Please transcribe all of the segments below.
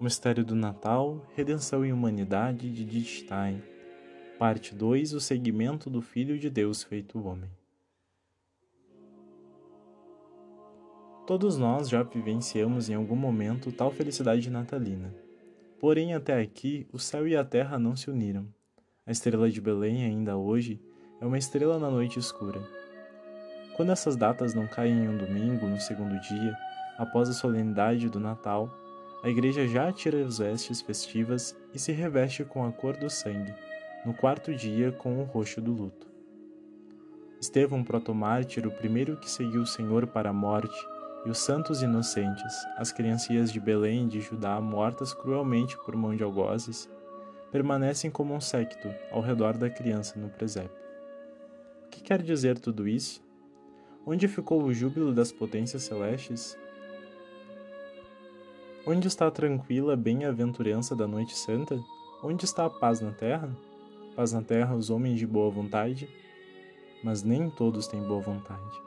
O Mistério do Natal, Redenção e Humanidade de Dittstein. Parte 2 O segmento do Filho de Deus feito homem. Todos nós já vivenciamos em algum momento tal felicidade natalina. Porém, até aqui, o céu e a terra não se uniram. A estrela de Belém, ainda hoje, é uma estrela na noite escura. Quando essas datas não caem em um domingo, no segundo dia, após a solenidade do Natal, a igreja já tira as vestes festivas e se reveste com a cor do sangue, no quarto dia com o roxo do luto. Estevão protomártir, o primeiro que seguiu o Senhor para a morte, e os santos inocentes, as criancias de Belém e de Judá mortas cruelmente por mão de algozes, permanecem como um séquito ao redor da criança no presépio. O que quer dizer tudo isso? Onde ficou o júbilo das potências celestes? Onde está a tranquila bem-aventurança da noite santa? Onde está a paz na terra? Paz na terra os homens de boa vontade? Mas nem todos têm boa vontade.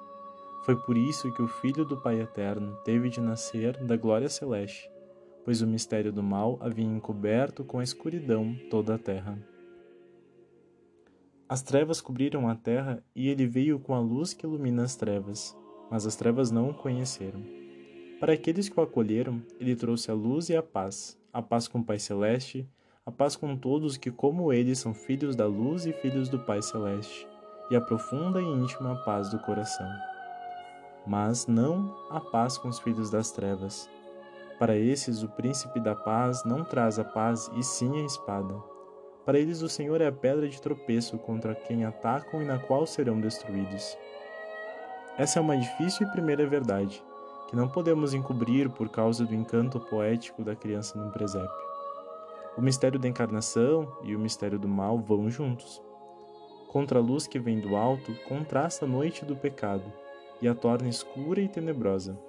Foi por isso que o Filho do Pai Eterno teve de nascer da glória celeste, pois o mistério do mal havia encoberto com a escuridão toda a terra. As trevas cobriram a terra e ele veio com a luz que ilumina as trevas, mas as trevas não o conheceram. Para aqueles que o acolheram, ele trouxe a luz e a paz, a paz com o Pai Celeste, a paz com todos que, como ele, são filhos da luz e filhos do Pai Celeste, e a profunda e íntima paz do coração. Mas não a paz com os filhos das trevas. Para esses, o príncipe da paz não traz a paz e sim a espada. Para eles, o Senhor é a pedra de tropeço contra quem atacam e na qual serão destruídos. Essa é uma difícil e primeira verdade que não podemos encobrir por causa do encanto poético da criança no presépio. O mistério da encarnação e o mistério do mal vão juntos. Contra a luz que vem do alto, contrasta a noite do pecado e a torna escura e tenebrosa.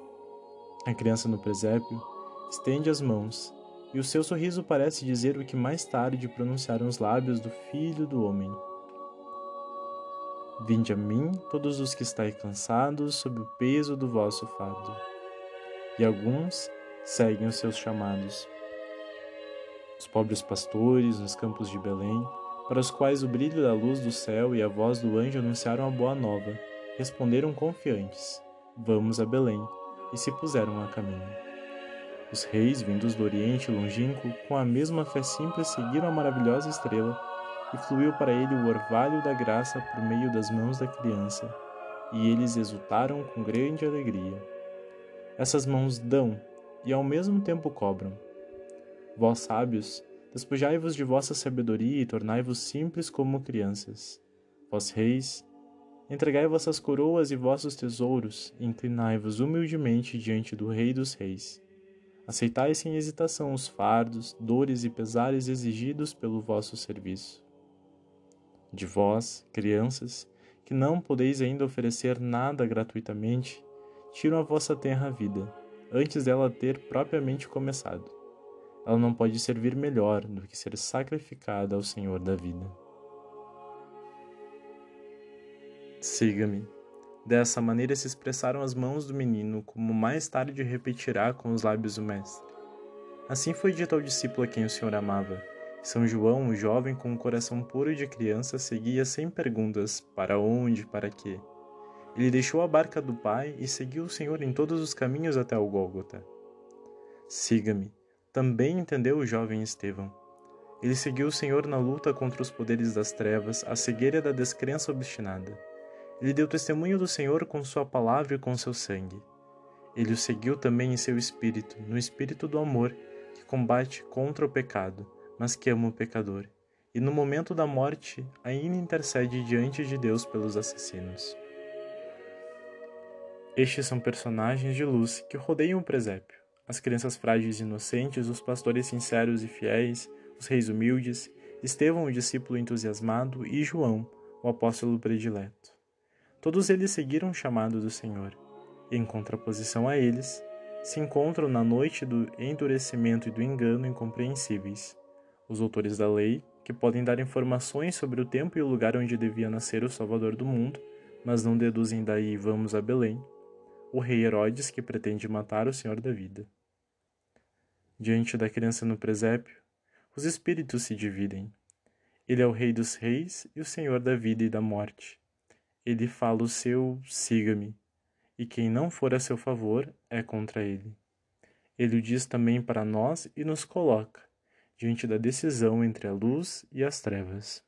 A criança no presépio estende as mãos, e o seu sorriso parece dizer o que mais tarde pronunciaram os lábios do Filho do Homem. Vinde a mim, todos os que estáis cansados sob o peso do vosso fardo e alguns seguem os seus chamados. Os pobres pastores nos campos de Belém, para os quais o brilho da luz do céu e a voz do anjo anunciaram a boa nova, responderam confiantes: Vamos a Belém, e se puseram a caminho. Os reis, vindos do Oriente longínquo, com a mesma fé simples seguiram a maravilhosa estrela, e fluiu para ele o orvalho da graça por meio das mãos da criança, e eles exultaram com grande alegria. Essas mãos dão e ao mesmo tempo cobram. Vós sábios, despojai-vos de vossa sabedoria e tornai-vos simples como crianças. Vós reis, entregai vossas coroas e vossos tesouros, e inclinai-vos humildemente diante do Rei dos Reis. Aceitai sem hesitação os fardos, dores e pesares exigidos pelo vosso serviço. De vós, crianças, que não podeis ainda oferecer nada gratuitamente, tiram a vossa tenra vida, antes dela ter propriamente começado. Ela não pode servir melhor do que ser sacrificada ao Senhor da vida. Siga-me. Dessa maneira se expressaram as mãos do menino, como mais tarde repetirá com os lábios o Mestre. Assim foi dito ao discípulo a quem o Senhor amava. São João, o jovem com um coração puro de criança, seguia sem perguntas para onde, para quê. Ele deixou a barca do pai e seguiu o Senhor em todos os caminhos até o Gólgota. Siga-me, também entendeu o jovem Estevão. Ele seguiu o Senhor na luta contra os poderes das trevas, a cegueira da descrença obstinada. Ele deu testemunho do Senhor com sua palavra e com seu sangue. Ele o seguiu também em seu espírito, no espírito do amor, que combate contra o pecado, mas que ama o pecador, e no momento da morte ainda intercede diante de Deus pelos assassinos. Estes são personagens de luz que rodeiam o presépio. As crianças frágeis e inocentes, os pastores sinceros e fiéis, os reis humildes, Estevão, o discípulo entusiasmado, e João, o apóstolo predileto. Todos eles seguiram o chamado do Senhor, em contraposição a eles, se encontram na noite do endurecimento e do engano incompreensíveis, os autores da lei, que podem dar informações sobre o tempo e o lugar onde devia nascer o Salvador do mundo, mas não deduzem daí vamos a Belém, o rei Herodes que pretende matar o Senhor da vida. Diante da criança no presépio, os espíritos se dividem. Ele é o Rei dos Reis e o Senhor da vida e da morte. Ele fala o seu siga-me, e quem não for a seu favor é contra ele. Ele o diz também para nós e nos coloca diante da decisão entre a luz e as trevas.